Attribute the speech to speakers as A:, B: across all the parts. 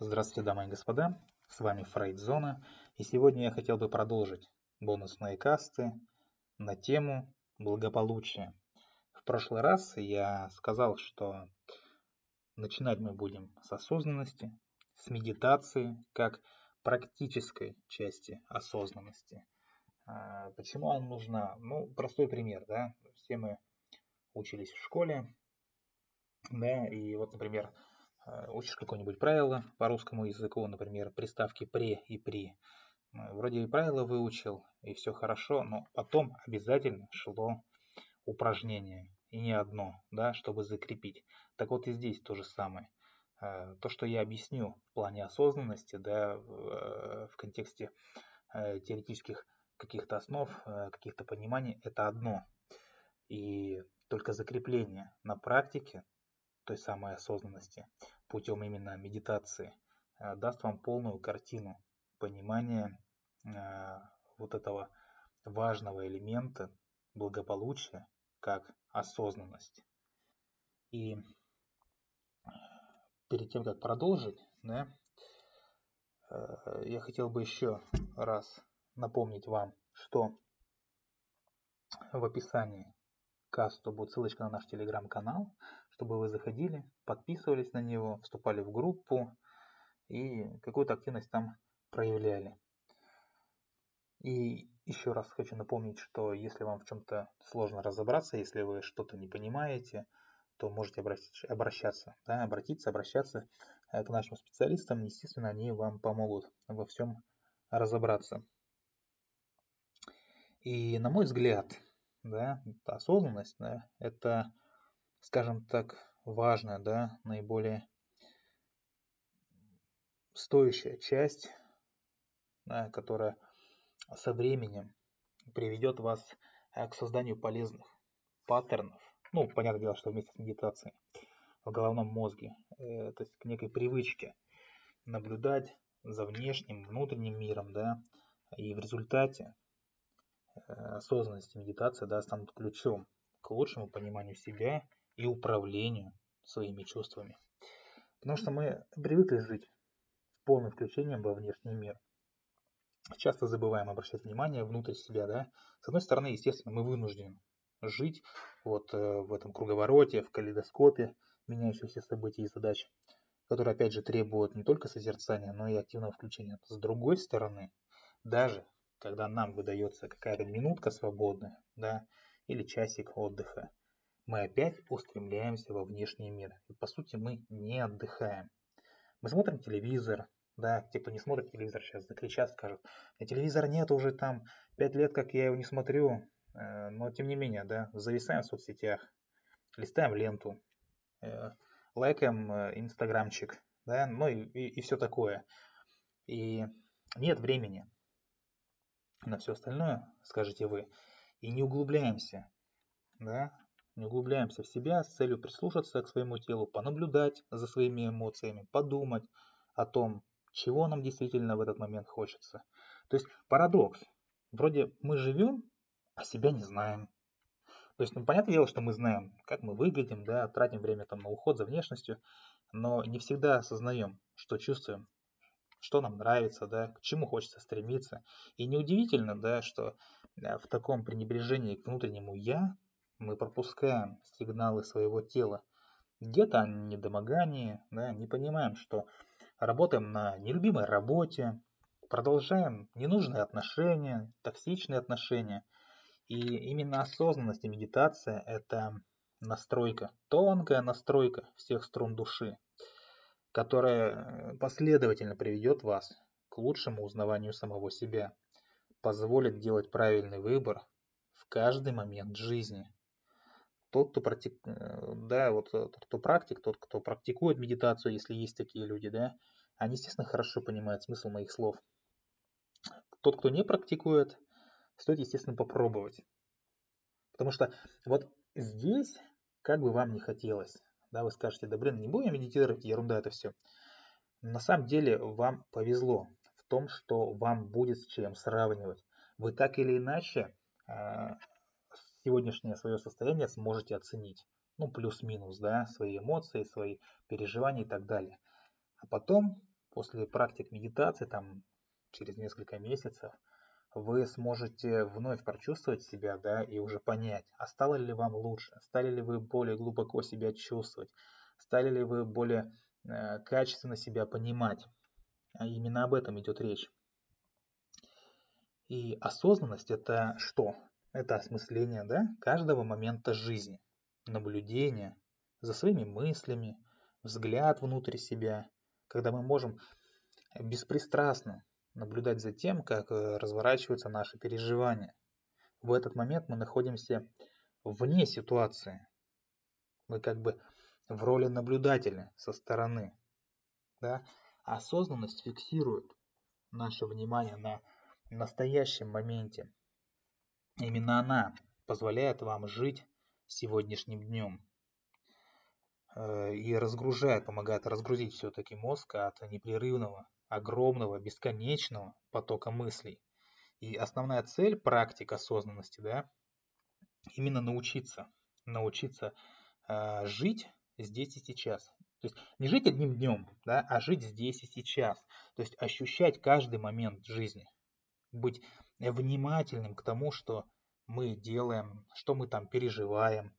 A: Здравствуйте, дамы и господа, с вами Фрейдзона, и сегодня я хотел бы продолжить бонусные касты на тему благополучия. В прошлый раз я сказал, что начинать мы будем с осознанности, с медитации, как практической части осознанности. А, почему она нужна? Ну, простой пример, да, все мы учились в школе, да, и вот, например, учишь какое-нибудь правило по русскому языку, например, приставки «пре» и «при». Вроде и правила выучил, и все хорошо, но потом обязательно шло упражнение, и не одно, да, чтобы закрепить. Так вот и здесь то же самое. Э, то, что я объясню в плане осознанности, да, в, э, в контексте теоретических каких-то основ, каких-то пониманий, это одно. И только закрепление на практике той самой осознанности путем именно медитации э, даст вам полную картину понимания э, вот этого важного элемента благополучия как осознанность. И перед тем, как продолжить, да, э, я хотел бы еще раз напомнить вам, что в описании касту будет ссылочка на наш телеграм-канал, чтобы вы заходили, подписывались на него, вступали в группу и какую-то активность там проявляли. И еще раз хочу напомнить, что если вам в чем-то сложно разобраться, если вы что-то не понимаете, то можете обращаться, да, обратиться, обращаться э, к нашим специалистам. Естественно, они вам помогут во всем разобраться. И на мой взгляд, да, осознанность, да, это скажем так, важная, да, наиболее стоящая часть, да, которая со временем приведет вас э, к созданию полезных паттернов. Ну, понятное дело, что вместе с медитацией в головном мозге, э, то есть к некой привычке наблюдать за внешним, внутренним миром, да, и в результате э, осознанность и медитация, да, станут ключом к лучшему пониманию себя и управлению своими чувствами. Потому что мы привыкли жить в полном включении во внешний мир. Часто забываем обращать внимание внутрь себя, да. С одной стороны, естественно, мы вынуждены жить вот э, в этом круговороте, в калейдоскопе меняющихся событий и задач, которые, опять же, требуют не только созерцания, но и активного включения. С другой стороны, даже когда нам выдается какая-то минутка свободная, да, или часик отдыха, мы опять устремляемся во внешний мир. И по сути мы не отдыхаем. Мы смотрим телевизор, да, те, кто не смотрит телевизор, сейчас закричат, скажут, телевизора нет уже там, пять лет, как я его не смотрю, э, но тем не менее, да, зависаем в соцсетях, листаем ленту, э, лайкаем э, инстаграмчик, да, ну и, и, и все такое. И нет времени на все остальное, скажете вы, и не углубляемся, да, не углубляемся в себя с целью прислушаться к своему телу, понаблюдать за своими эмоциями, подумать о том, чего нам действительно в этот момент хочется. То есть парадокс. Вроде мы живем, а себя не знаем. То есть, ну, понятное дело, что мы знаем, как мы выглядим, да, тратим время там на уход за внешностью, но не всегда осознаем, что чувствуем, что нам нравится, да, к чему хочется стремиться. И неудивительно, да, что э, в таком пренебрежении к внутреннему «я» мы пропускаем сигналы своего тела. Где-то недомогание, да, не понимаем, что работаем на нелюбимой работе, продолжаем ненужные отношения, токсичные отношения. И именно осознанность и медитация – это настройка, тонкая настройка всех струн души, которая последовательно приведет вас к лучшему узнаванию самого себя, позволит делать правильный выбор в каждый момент жизни тот, кто практик, э, да, вот э, тот, кто практик, тот, кто практикует медитацию, если есть такие люди, да, они, естественно, хорошо понимают смысл моих слов. Тот, кто не практикует, стоит, естественно, попробовать. Потому что вот здесь, как бы вам не хотелось, да, вы скажете, да блин, не будем медитировать, ерунда это все. На самом деле вам повезло в том, что вам будет с чем сравнивать. Вы так или иначе а, сегодняшнее свое состояние сможете оценить. Ну, плюс-минус, да, свои эмоции, свои переживания и так далее. А потом после практик медитации, там, через несколько месяцев, вы сможете вновь прочувствовать себя, да, и уже понять, а стало ли вам лучше, стали ли вы более глубоко себя чувствовать, стали ли вы более э, качественно себя понимать. А именно об этом идет речь. И осознанность это что? Это осмысление да, каждого момента жизни, наблюдение за своими мыслями, взгляд внутрь себя, когда мы можем беспристрастно наблюдать за тем, как э, разворачиваются наши переживания. В этот момент мы находимся вне ситуации. Мы как бы в роли наблюдателя со стороны. Да? Осознанность фиксирует наше внимание на настоящем моменте. Именно она позволяет вам жить сегодняшним днем э, и разгружает, помогает разгрузить все-таки мозг от непрерывного огромного, бесконечного потока мыслей. И основная цель практик осознанности, да, именно научиться, научиться э, жить здесь и сейчас. То есть не жить одним днем, да, а жить здесь и сейчас. То есть ощущать каждый момент жизни, быть внимательным к тому, что мы делаем, что мы там переживаем.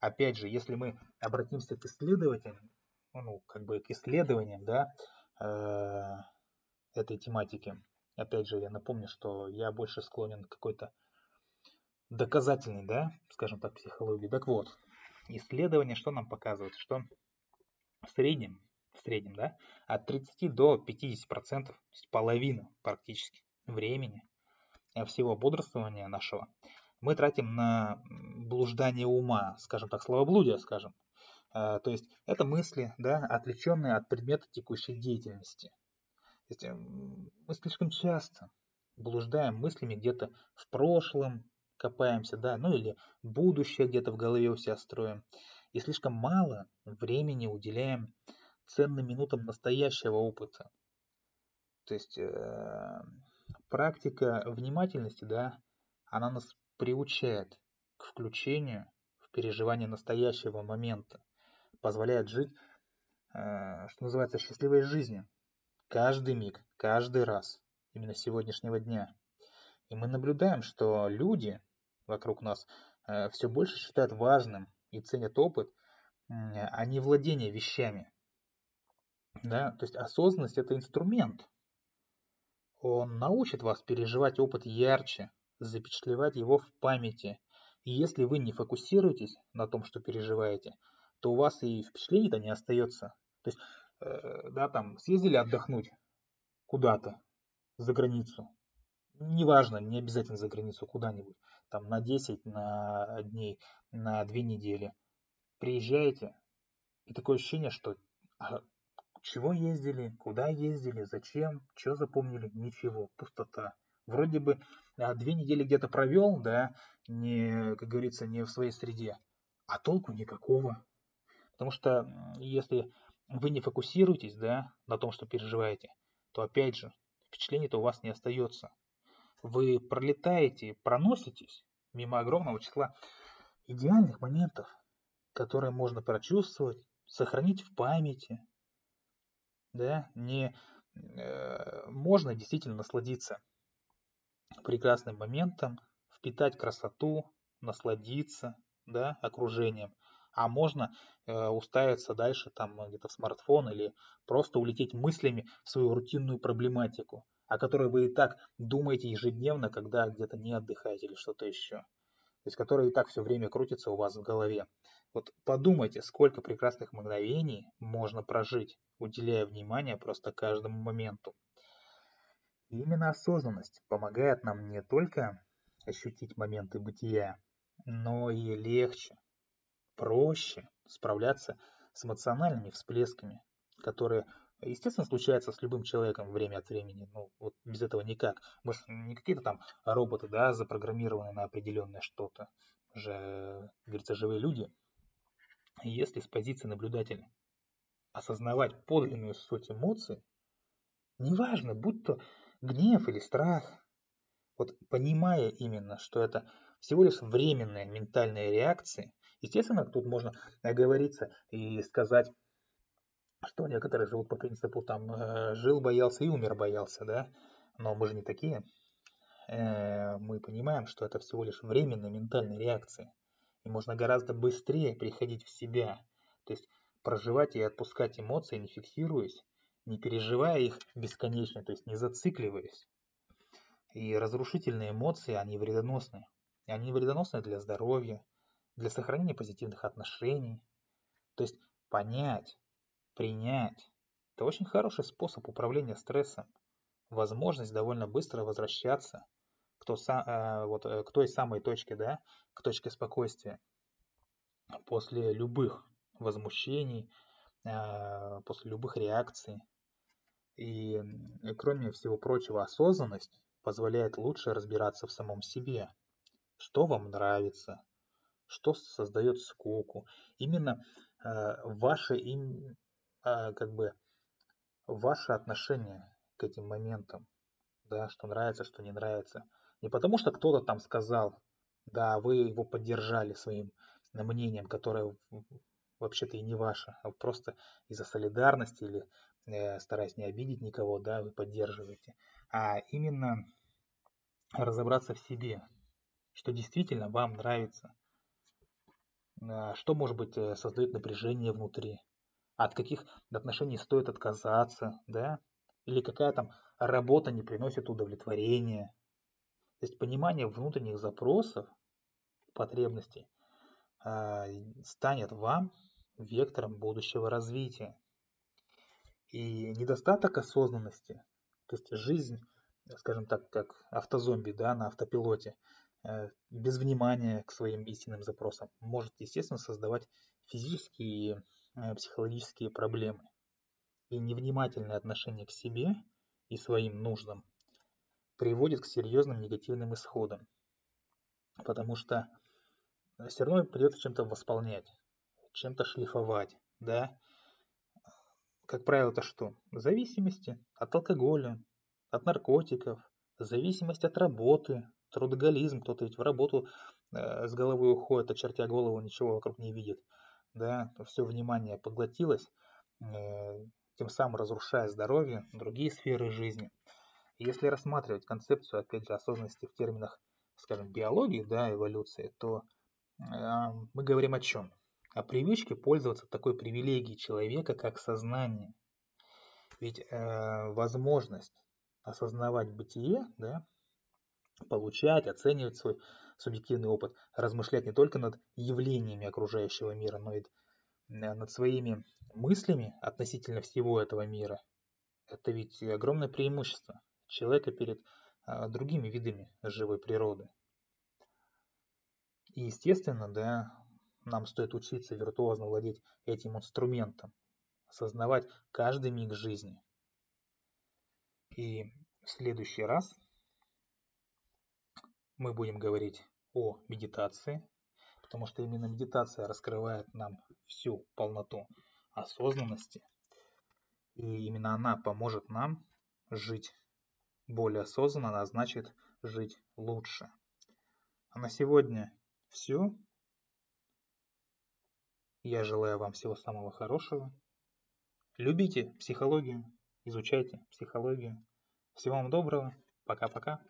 A: Опять же, если мы обратимся к исследователям, ну, как бы к исследованиям, да, э, этой тематики. Опять же, я напомню, что я больше склонен к какой-то доказательной, да, скажем так, психологии. Так вот, исследование что нам показывает? Что в среднем, в среднем, да, от 30 до 50 процентов, то есть половина практически времени э, всего бодрствования нашего мы тратим на блуждание ума, скажем так, словоблудие, скажем. Э, то есть это мысли, да, отвлеченные от предмета текущей деятельности есть мы слишком часто блуждаем мыслями где-то в прошлом, копаемся, да, ну или будущее где-то в голове у себя строим. И слишком мало времени уделяем ценным минутам настоящего опыта. То есть э, практика внимательности, да, она нас приучает к включению в переживание настоящего момента, позволяет жить, э, что называется, счастливой жизнью каждый миг, каждый раз, именно сегодняшнего дня. И мы наблюдаем, что люди вокруг нас э, все больше считают важным и ценят опыт, а не владение вещами. Да? То есть осознанность это инструмент. Он научит вас переживать опыт ярче, запечатлевать его в памяти. И если вы не фокусируетесь на том, что переживаете, то у вас и впечатлений-то не остается. То есть Э, да, там съездили отдохнуть куда-то за границу. Неважно, не обязательно за границу, куда-нибудь. Там на 10, на дней, на 2 недели. Приезжаете, и такое ощущение, что а, чего ездили, куда ездили, зачем, что запомнили, ничего, пустота. Вроде бы а, две недели где-то провел, да, не, как говорится, не в своей среде, а толку никакого. Потому что если вы не фокусируетесь да, на том, что переживаете, то опять же, впечатление-то у вас не остается. Вы пролетаете, проноситесь мимо огромного числа идеальных моментов, которые можно прочувствовать, сохранить в памяти. Да, не, э, можно действительно насладиться прекрасным моментом, впитать красоту, насладиться да, окружением а можно э, уставиться дальше там где-то в смартфон или просто улететь мыслями в свою рутинную проблематику, о которой вы и так думаете ежедневно, когда где-то не отдыхаете или что-то еще. То есть, которая и так все время крутится у вас в голове. Вот подумайте, сколько прекрасных мгновений можно прожить, уделяя внимание просто каждому моменту. И именно осознанность помогает нам не только ощутить моменты бытия, но и легче, проще справляться с эмоциональными всплесками, которые, естественно, случаются с любым человеком время от времени. Ну, вот без этого никак. Мы же не какие-то там роботы, да, запрограммированные на определенное что-то. Же, говорится, живые люди. Если с позиции наблюдателя осознавать подлинную суть эмоций, неважно, будь то гнев или страх, вот понимая именно, что это всего лишь временные ментальные реакции, Естественно, тут можно оговориться и сказать, что некоторые живут по принципу там э, жил боялся и умер боялся, да, но мы же не такие. Э, мы понимаем, что это всего лишь временная ментальная реакция, и можно гораздо быстрее приходить в себя, то есть проживать и отпускать эмоции, не фиксируясь, не переживая их бесконечно, то есть не зацикливаясь. И разрушительные эмоции, они вредоносны. Они вредоносны для здоровья, для сохранения позитивных отношений. То есть понять, принять – это очень хороший способ управления стрессом. Возможность довольно быстро возвращаться к, той, э, вот, э, к той самой точке, да, к точке спокойствия после любых возмущений, э, после любых реакций. И кроме всего прочего, осознанность позволяет лучше разбираться в самом себе. Что вам нравится, что создает скуку. Именно э, ваше им, э, как бы ваше отношение к этим моментам, да, что нравится, что не нравится. Не потому что кто-то там сказал, да, вы его поддержали своим мнением, которое вообще-то и не ваше, а просто из-за солидарности или э, стараясь не обидеть никого, да, вы поддерживаете, а именно разобраться в себе, что действительно вам нравится, а, что, может быть, э, создает напряжение внутри, от каких отношений стоит отказаться, да, или какая там работа не приносит удовлетворения. То есть понимание внутренних запросов, потребностей а, станет вам вектором будущего развития. И недостаток осознанности, то есть жизнь скажем так, как автозомби, да, на автопилоте, э, без внимания к своим истинным запросам, может, естественно, создавать физические психологические проблемы. И невнимательное отношение к себе и своим нуждам приводит к серьезным негативным исходам. Потому что все равно придется чем-то восполнять, чем-то шлифовать, да. Как правило, это что? Зависимости от алкоголя, от наркотиков, зависимость от работы, трудоголизм, кто-то ведь в работу э, с головой уходит, очертя голову, ничего вокруг не видит, да, все внимание поглотилось, э, тем самым разрушая здоровье, другие сферы жизни. если рассматривать концепцию, опять же, осознанности в терминах, скажем, биологии, да, эволюции, то э, мы говорим о чем? О привычке пользоваться такой привилегией человека, как сознание. Ведь э, возможность осознавать бытие, да, получать, оценивать свой субъективный опыт, размышлять не только над явлениями окружающего мира, но и над своими мыслями относительно всего этого мира. Это ведь огромное преимущество человека перед а, другими видами живой природы. И естественно, да, нам стоит учиться виртуозно владеть этим инструментом, осознавать каждый миг жизни. И в следующий раз мы будем говорить о медитации, потому что именно медитация раскрывает нам всю полноту осознанности, и именно она поможет нам жить более осознанно, а значит жить лучше. А на сегодня все. Я желаю вам всего самого хорошего. Любите психологию, изучайте психологию. Всего вам доброго. Пока-пока.